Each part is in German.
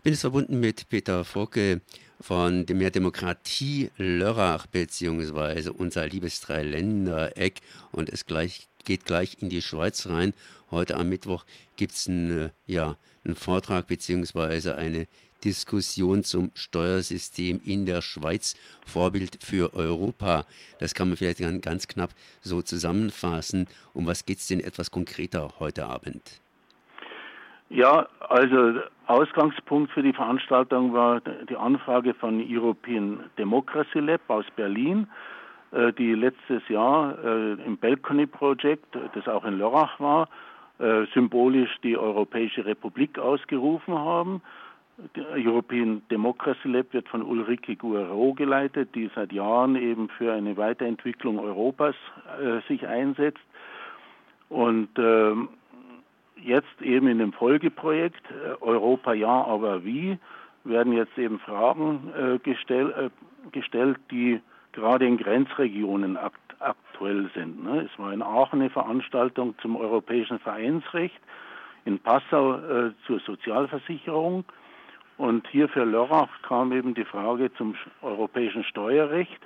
Ich bin jetzt verbunden mit Peter Focke von dem Mehr Demokratie Lörrach beziehungsweise unser liebes Dreiländereck und es gleich, geht gleich in die Schweiz rein. Heute am Mittwoch gibt es einen, äh, ja, einen Vortrag beziehungsweise eine Diskussion zum Steuersystem in der Schweiz, Vorbild für Europa. Das kann man vielleicht ganz knapp so zusammenfassen. Um was geht es denn etwas konkreter heute Abend? Ja, also Ausgangspunkt für die Veranstaltung war die Anfrage von European Democracy Lab aus Berlin, äh, die letztes Jahr äh, im Balcony Project, das auch in Lörrach war, äh, symbolisch die Europäische Republik ausgerufen haben. Der European Democracy Lab wird von Ulrike Guerreau geleitet, die seit Jahren eben für eine Weiterentwicklung Europas sich einsetzt. Und ähm, jetzt eben in dem Folgeprojekt äh, Europa ja, aber wie werden jetzt eben Fragen äh, gestell, äh, gestellt, die gerade in Grenzregionen akt aktuell sind. Ne? Es war in Aachen eine Veranstaltung zum europäischen Vereinsrecht, in Passau äh, zur Sozialversicherung und hier für Lörrach kam eben die Frage zum europäischen Steuerrecht.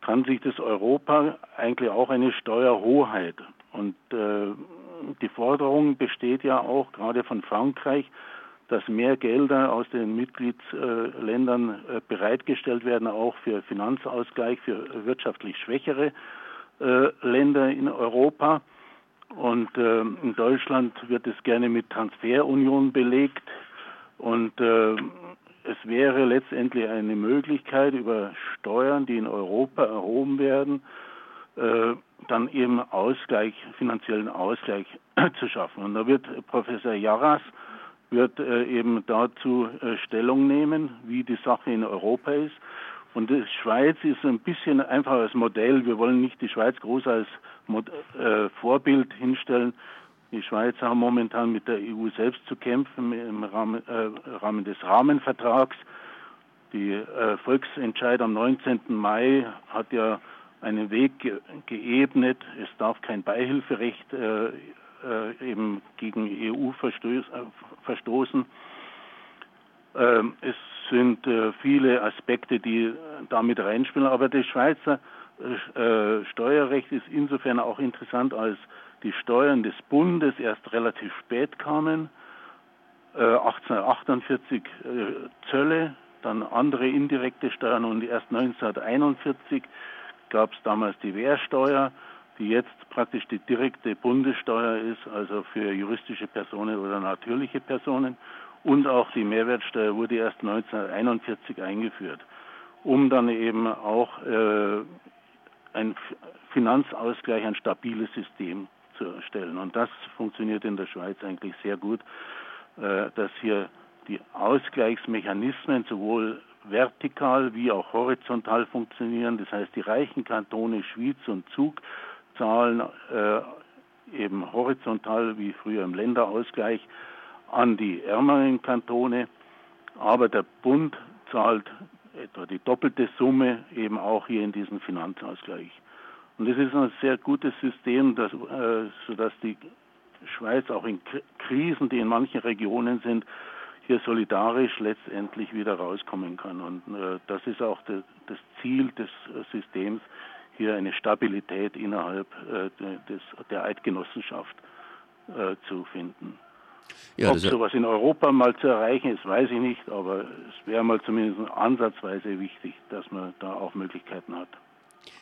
Kann sich das Europa eigentlich auch eine Steuerhoheit? Und äh, die Forderung besteht ja auch gerade von Frankreich, dass mehr Gelder aus den Mitgliedsländern äh, bereitgestellt werden, auch für Finanzausgleich für wirtschaftlich schwächere äh, Länder in Europa. Und äh, in Deutschland wird es gerne mit Transferunion belegt. Und es wäre letztendlich eine Möglichkeit, über Steuern, die in Europa erhoben werden, dann eben Ausgleich, finanziellen Ausgleich zu schaffen. Und da wird Professor Jarras wird äh, eben dazu äh, Stellung nehmen, wie die Sache in Europa ist. Und die Schweiz ist ein bisschen einfach als Modell. Wir wollen nicht die Schweiz groß als äh, Vorbild hinstellen. Die Schweizer haben momentan mit der EU selbst zu kämpfen im Rahmen, äh, Rahmen des Rahmenvertrags. Die äh, Volksentscheid am 19. Mai hat ja einen Weg ge geebnet. Es darf kein Beihilferecht äh, äh, eben gegen EU äh, verstoßen. Ähm, es sind äh, viele Aspekte, die damit reinspielen, aber das Schweizer äh, Steuerrecht ist insofern auch interessant, als die Steuern des Bundes erst relativ spät kamen. 1848 äh, Zölle, dann andere indirekte Steuern und erst 1941 gab es damals die Wehrsteuer, die jetzt praktisch die direkte Bundessteuer ist, also für juristische Personen oder natürliche Personen. Und auch die Mehrwertsteuer wurde erst 1941 eingeführt, um dann eben auch äh, ein Finanzausgleich, ein stabiles System zu erstellen. Und das funktioniert in der Schweiz eigentlich sehr gut, äh, dass hier die Ausgleichsmechanismen sowohl vertikal wie auch horizontal funktionieren. Das heißt, die reichen Kantone Schwyz und Zug zahlen äh, eben horizontal wie früher im Länderausgleich an die ärmeren Kantone, aber der Bund zahlt etwa die doppelte Summe eben auch hier in diesem Finanzausgleich. Und das ist ein sehr gutes System, dass, äh, sodass die Schweiz auch in Krisen, die in manchen Regionen sind, hier solidarisch letztendlich wieder rauskommen kann. Und äh, das ist auch de, das Ziel des äh, Systems, hier eine Stabilität innerhalb äh, des, der Eidgenossenschaft äh, zu finden. Ja, Ob sowas in Europa mal zu erreichen ist, weiß ich nicht, aber es wäre mal zumindest ansatzweise wichtig, dass man da auch Möglichkeiten hat.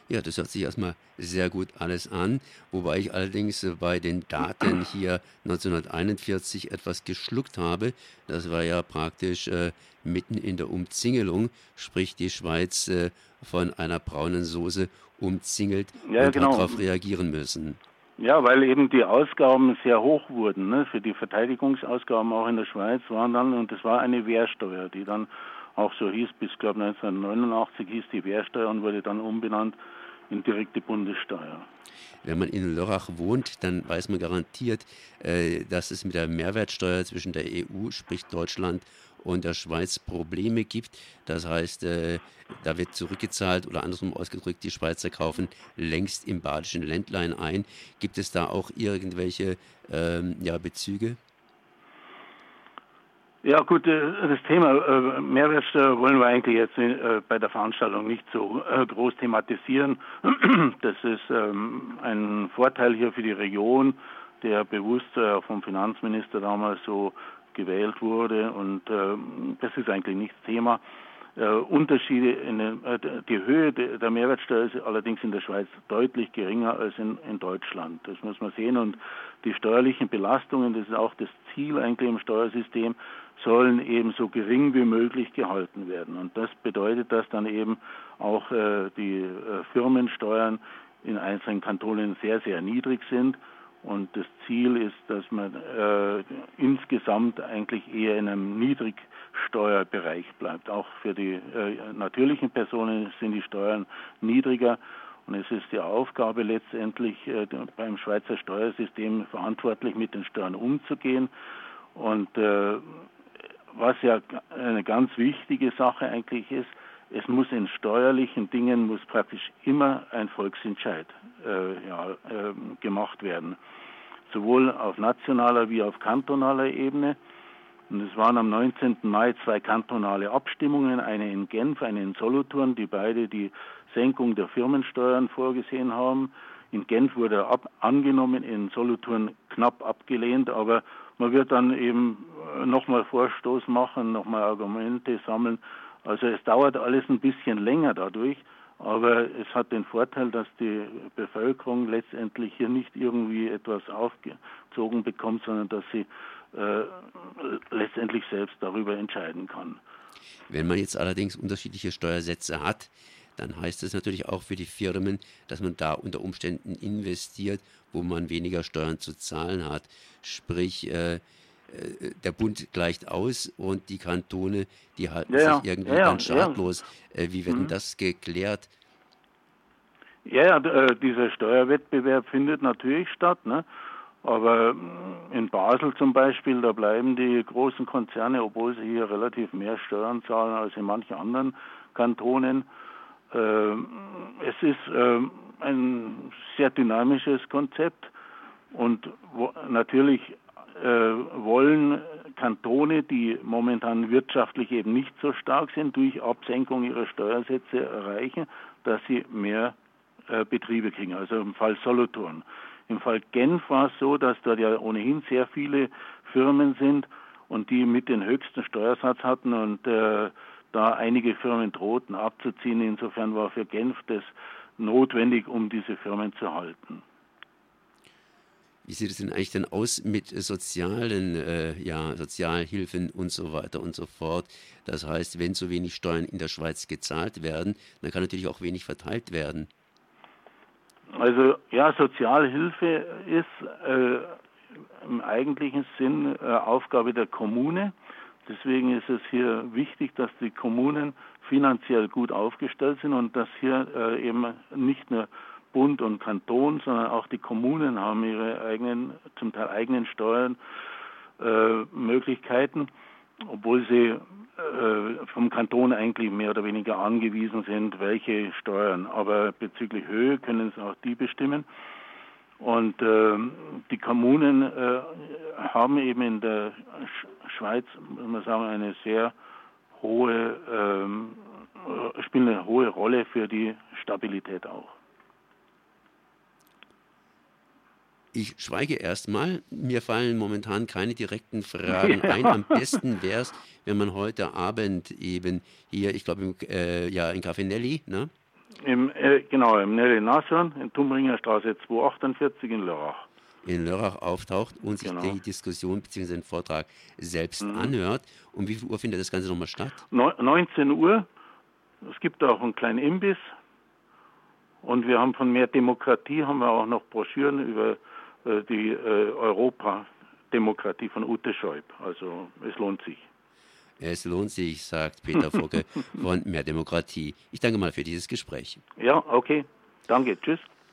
Ja, das hört sich erstmal sehr gut alles an, wobei ich allerdings bei den Daten hier 1941 etwas geschluckt habe. Das war ja praktisch äh, mitten in der Umzingelung, sprich die Schweiz äh, von einer braunen Soße umzingelt ja, und genau. darauf reagieren müssen. Ja, weil eben die Ausgaben sehr hoch wurden. Ne? Für die Verteidigungsausgaben auch in der Schweiz waren dann, und das war eine Wehrsteuer, die dann auch so hieß, bis glaube 1989 hieß die Wehrsteuer und wurde dann umbenannt in direkte Bundessteuer. Wenn man in Lörrach wohnt, dann weiß man garantiert, äh, dass es mit der Mehrwertsteuer zwischen der EU, sprich Deutschland und der Schweiz Probleme gibt. Das heißt, äh, da wird zurückgezahlt oder andersrum ausgedrückt, die Schweizer kaufen längst im badischen Ländlein ein. Gibt es da auch irgendwelche ähm, ja, Bezüge? Ja gut, äh, das Thema äh, Mehrwertsteuer wollen wir eigentlich jetzt äh, bei der Veranstaltung nicht so groß thematisieren. Das ist ähm, ein Vorteil hier für die Region, der bewusst vom Finanzminister damals so gewählt wurde und das ist eigentlich nicht Thema. Unterschiede in den, die Höhe der Mehrwertsteuer ist allerdings in der Schweiz deutlich geringer als in, in Deutschland. Das muss man sehen und die steuerlichen Belastungen, das ist auch das Ziel eigentlich im Steuersystem, sollen eben so gering wie möglich gehalten werden. Und das bedeutet, dass dann eben auch äh, die äh, Firmensteuern in einzelnen Kantonen sehr, sehr niedrig sind. Und das Ziel ist, dass man äh, insgesamt eigentlich eher in einem Niedrigsteuerbereich bleibt. Auch für die äh, natürlichen Personen sind die Steuern niedriger. Und es ist die Aufgabe letztendlich äh, beim Schweizer Steuersystem verantwortlich mit den Steuern umzugehen. Und äh, was ja eine ganz wichtige Sache eigentlich ist, es muss in steuerlichen Dingen muss praktisch immer ein Volksentscheid äh, ja, äh, gemacht werden, sowohl auf nationaler wie auf kantonaler Ebene. Und es waren am 19. Mai zwei kantonale Abstimmungen, eine in Genf, eine in Solothurn, die beide die Senkung der Firmensteuern vorgesehen haben. In Genf wurde ab, angenommen, in Solothurn knapp abgelehnt, aber man wird dann eben äh, nochmal Vorstoß machen, nochmal Argumente sammeln. Also es dauert alles ein bisschen länger dadurch, aber es hat den Vorteil, dass die Bevölkerung letztendlich hier nicht irgendwie etwas aufgezogen bekommt, sondern dass sie äh, letztendlich selbst darüber entscheiden kann. Wenn man jetzt allerdings unterschiedliche Steuersätze hat, dann heißt das natürlich auch für die Firmen, dass man da unter Umständen investiert, wo man weniger Steuern zu zahlen hat. Sprich, äh, der Bund gleicht aus und die Kantone, die halten ja, sich irgendwie ja, ganz schadlos. Ja. Äh, wie wird mhm. das geklärt? Ja, äh, dieser Steuerwettbewerb findet natürlich statt. Ne? Aber mm, in Basel zum Beispiel, da bleiben die großen Konzerne, obwohl sie hier relativ mehr Steuern zahlen als in manchen anderen Kantonen, ähm, es ist ähm, ein sehr dynamisches Konzept und natürlich äh, wollen Kantone, die momentan wirtschaftlich eben nicht so stark sind, durch Absenkung ihrer Steuersätze erreichen, dass sie mehr äh, Betriebe kriegen. Also im Fall Solothurn. Im Fall Genf war es so, dass dort ja ohnehin sehr viele Firmen sind und die mit den höchsten Steuersatz hatten und äh, da einige Firmen drohten abzuziehen. Insofern war für Genf das notwendig, um diese Firmen zu halten. Wie sieht es denn eigentlich denn aus mit sozialen, äh, ja, Sozialhilfen und so weiter und so fort? Das heißt, wenn so wenig Steuern in der Schweiz gezahlt werden, dann kann natürlich auch wenig verteilt werden. Also ja, Sozialhilfe ist äh, im eigentlichen Sinn äh, Aufgabe der Kommune. Deswegen ist es hier wichtig, dass die Kommunen finanziell gut aufgestellt sind und dass hier äh, eben nicht nur Bund und Kanton, sondern auch die Kommunen haben ihre eigenen, zum Teil eigenen Steuermöglichkeiten, äh, obwohl sie äh, vom Kanton eigentlich mehr oder weniger angewiesen sind, welche Steuern. Aber bezüglich Höhe können es auch die bestimmen. Und äh, die Kommunen äh, haben eben in der Schweiz, muss man sagen, eine sehr hohe, ähm, spielen eine hohe Rolle für die Stabilität auch. Ich schweige erstmal. Mir fallen momentan keine direkten Fragen ein. Am besten wäre es, wenn man heute Abend eben hier, ich glaube, äh, ja, in Café Nelly, ne? Im, äh, genau, im Nelly Nasson, in Tumringer Straße 248 in Lörrach. In Lörrach auftaucht und sich genau. die Diskussion bzw. den Vortrag selbst mhm. anhört. Um wie viel Uhr findet das Ganze nochmal statt? 19 Uhr. Es gibt auch einen kleinen Imbiss. Und wir haben von mehr Demokratie haben wir auch noch Broschüren über die äh, Europa-Demokratie von Ute Scheub. Also es lohnt sich. Es lohnt sich, sagt Peter Focke von Mehr Demokratie. Ich danke mal für dieses Gespräch. Ja, okay. Danke. Tschüss.